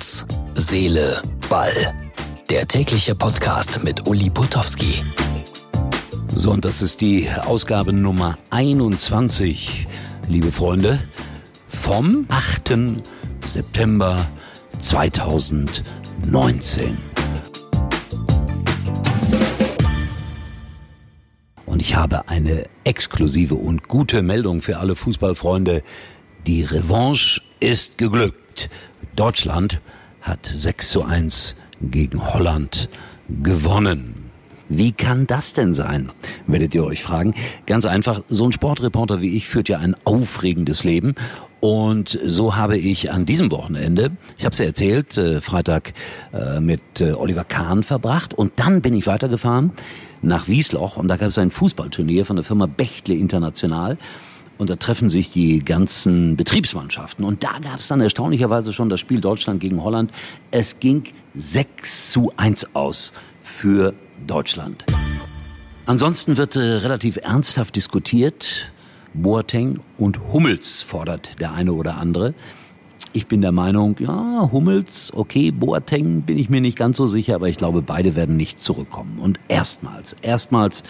Herz, Seele, Ball. Der tägliche Podcast mit Uli Putowski. So, und das ist die Ausgabe Nummer 21, liebe Freunde, vom 8. September 2019. Und ich habe eine exklusive und gute Meldung für alle Fußballfreunde. Die Revanche ist geglückt. Deutschland hat 6 zu 1 gegen Holland gewonnen. Wie kann das denn sein, werdet ihr euch fragen. Ganz einfach, so ein Sportreporter wie ich führt ja ein aufregendes Leben. Und so habe ich an diesem Wochenende, ich habe es ja erzählt, äh, Freitag äh, mit äh, Oliver Kahn verbracht. Und dann bin ich weitergefahren nach Wiesloch und da gab es ein Fußballturnier von der Firma Bechtle International. Und da treffen sich die ganzen Betriebsmannschaften. Und da gab es dann erstaunlicherweise schon das Spiel Deutschland gegen Holland. Es ging 6 zu 1 aus für Deutschland. Ansonsten wird äh, relativ ernsthaft diskutiert. Boateng und Hummels fordert der eine oder andere. Ich bin der Meinung, ja, Hummels, okay, Boateng bin ich mir nicht ganz so sicher, aber ich glaube, beide werden nicht zurückkommen. Und erstmals, erstmals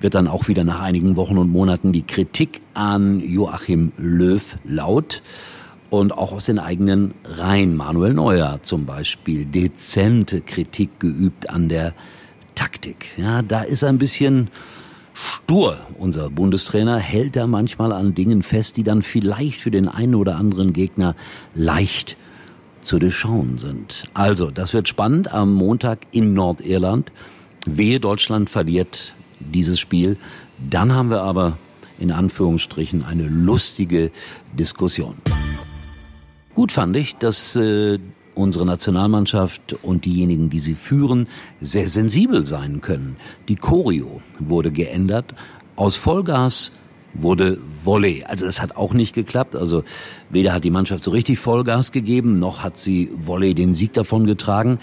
wird dann auch wieder nach einigen Wochen und Monaten die Kritik an Joachim Löw laut und auch aus den eigenen Reihen. Manuel Neuer zum Beispiel dezente Kritik geübt an der Taktik. Ja, da ist ein bisschen stur. Unser Bundestrainer hält da manchmal an Dingen fest, die dann vielleicht für den einen oder anderen Gegner leicht zu durchschauen sind. Also, das wird spannend am Montag in Nordirland. Wehe Deutschland verliert dieses Spiel. Dann haben wir aber in Anführungsstrichen eine lustige Diskussion. Gut fand ich, dass äh, unsere Nationalmannschaft und diejenigen, die sie führen, sehr sensibel sein können. Die Choreo wurde geändert. Aus Vollgas wurde Volley. Also das hat auch nicht geklappt. Also weder hat die Mannschaft so richtig Vollgas gegeben, noch hat sie Volley den Sieg davon getragen.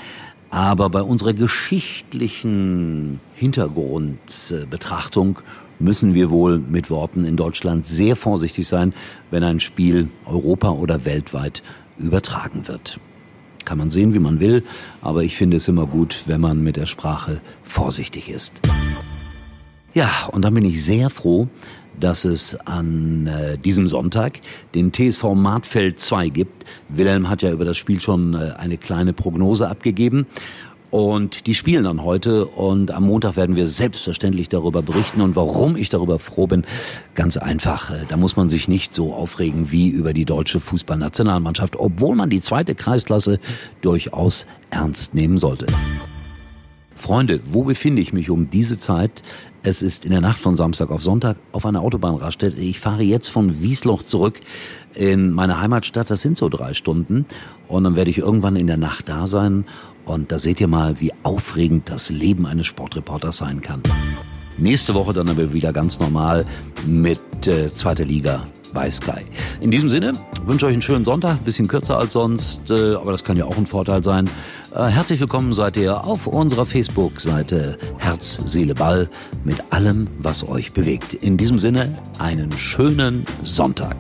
Aber bei unserer geschichtlichen Hintergrundbetrachtung müssen wir wohl mit Worten in Deutschland sehr vorsichtig sein, wenn ein Spiel Europa oder weltweit übertragen wird. Kann man sehen, wie man will, aber ich finde es immer gut, wenn man mit der Sprache vorsichtig ist. Ja, und dann bin ich sehr froh, dass es an äh, diesem Sonntag den TSV Martfeld 2 gibt. Wilhelm hat ja über das Spiel schon äh, eine kleine Prognose abgegeben. Und die spielen dann heute und am Montag werden wir selbstverständlich darüber berichten. Und warum ich darüber froh bin, ganz einfach. Äh, da muss man sich nicht so aufregen wie über die deutsche Fußballnationalmannschaft, obwohl man die zweite Kreisklasse durchaus ernst nehmen sollte. Freunde, wo befinde ich mich um diese Zeit? Es ist in der Nacht von Samstag auf Sonntag auf einer Autobahnraststätte. Ich fahre jetzt von Wiesloch zurück in meine Heimatstadt. Das sind so drei Stunden. Und dann werde ich irgendwann in der Nacht da sein. Und da seht ihr mal, wie aufregend das Leben eines Sportreporters sein kann. Nächste Woche dann aber wieder ganz normal mit äh, zweiter Liga Sky. In diesem Sinne wünsche euch einen schönen Sonntag, bisschen kürzer als sonst, äh, aber das kann ja auch ein Vorteil sein. Äh, herzlich willkommen seid ihr auf unserer Facebook-Seite Herz, Seele, Ball mit allem, was euch bewegt. In diesem Sinne einen schönen Sonntag.